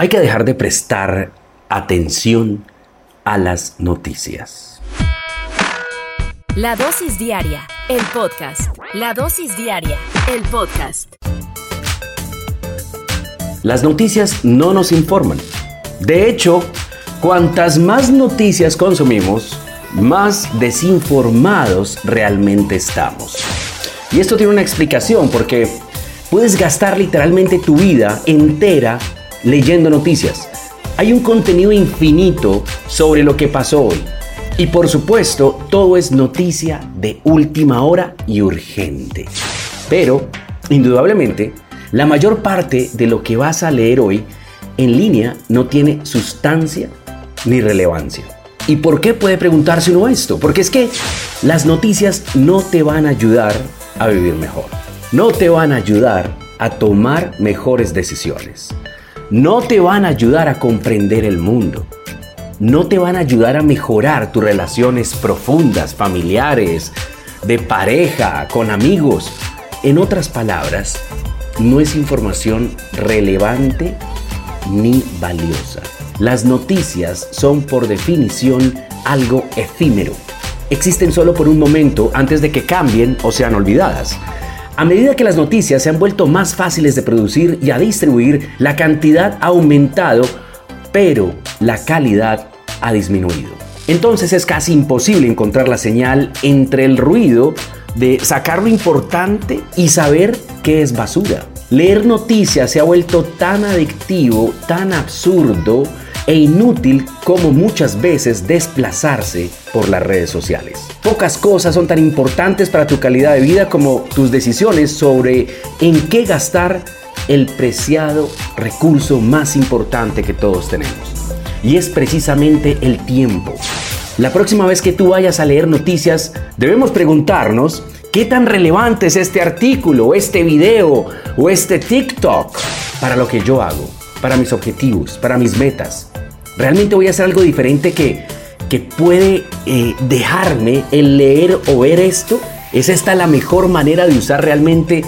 Hay que dejar de prestar atención a las noticias. La dosis diaria, el podcast. La dosis diaria, el podcast. Las noticias no nos informan. De hecho, cuantas más noticias consumimos, más desinformados realmente estamos. Y esto tiene una explicación porque puedes gastar literalmente tu vida entera leyendo noticias. Hay un contenido infinito sobre lo que pasó hoy. Y por supuesto, todo es noticia de última hora y urgente. Pero, indudablemente, la mayor parte de lo que vas a leer hoy en línea no tiene sustancia ni relevancia. ¿Y por qué puede preguntarse uno esto? Porque es que las noticias no te van a ayudar a vivir mejor. No te van a ayudar a tomar mejores decisiones. No te van a ayudar a comprender el mundo. No te van a ayudar a mejorar tus relaciones profundas, familiares, de pareja, con amigos. En otras palabras, no es información relevante ni valiosa. Las noticias son por definición algo efímero. Existen solo por un momento antes de que cambien o sean olvidadas. A medida que las noticias se han vuelto más fáciles de producir y a distribuir, la cantidad ha aumentado, pero la calidad ha disminuido. Entonces es casi imposible encontrar la señal entre el ruido de sacar lo importante y saber qué es basura. Leer noticias se ha vuelto tan adictivo, tan absurdo e inútil como muchas veces desplazarse por las redes sociales. Pocas cosas son tan importantes para tu calidad de vida como tus decisiones sobre en qué gastar el preciado recurso más importante que todos tenemos. Y es precisamente el tiempo. La próxima vez que tú vayas a leer noticias, debemos preguntarnos qué tan relevante es este artículo, este video o este TikTok para lo que yo hago, para mis objetivos, para mis metas. Realmente voy a hacer algo diferente que, que puede eh, dejarme el leer o ver esto. ¿Es esta la mejor manera de usar realmente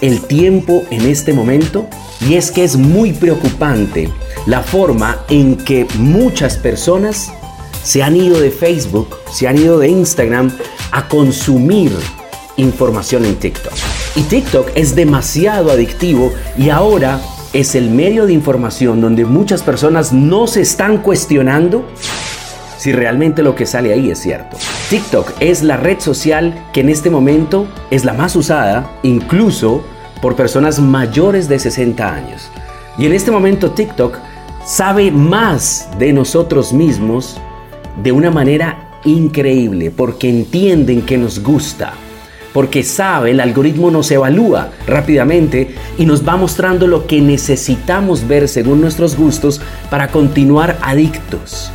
el tiempo en este momento? Y es que es muy preocupante la forma en que muchas personas se han ido de Facebook, se han ido de Instagram a consumir información en TikTok. Y TikTok es demasiado adictivo y ahora es el medio de información donde muchas personas no se están cuestionando si realmente lo que sale ahí es cierto. TikTok es la red social que en este momento es la más usada, incluso por personas mayores de 60 años. Y en este momento TikTok sabe más de nosotros mismos de una manera increíble porque entienden que nos gusta porque sabe, el algoritmo nos evalúa rápidamente y nos va mostrando lo que necesitamos ver según nuestros gustos para continuar adictos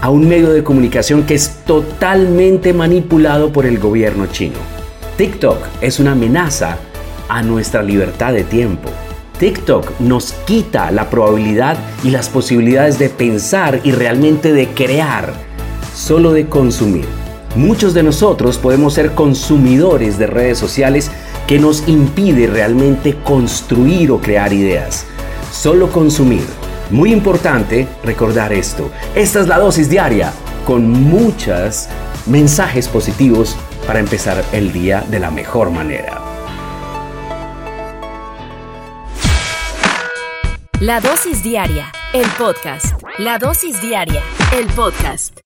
a un medio de comunicación que es totalmente manipulado por el gobierno chino. TikTok es una amenaza a nuestra libertad de tiempo. TikTok nos quita la probabilidad y las posibilidades de pensar y realmente de crear, solo de consumir. Muchos de nosotros podemos ser consumidores de redes sociales que nos impide realmente construir o crear ideas. Solo consumir. Muy importante recordar esto. Esta es la dosis diaria con muchos mensajes positivos para empezar el día de la mejor manera. La dosis diaria, el podcast. La dosis diaria, el podcast.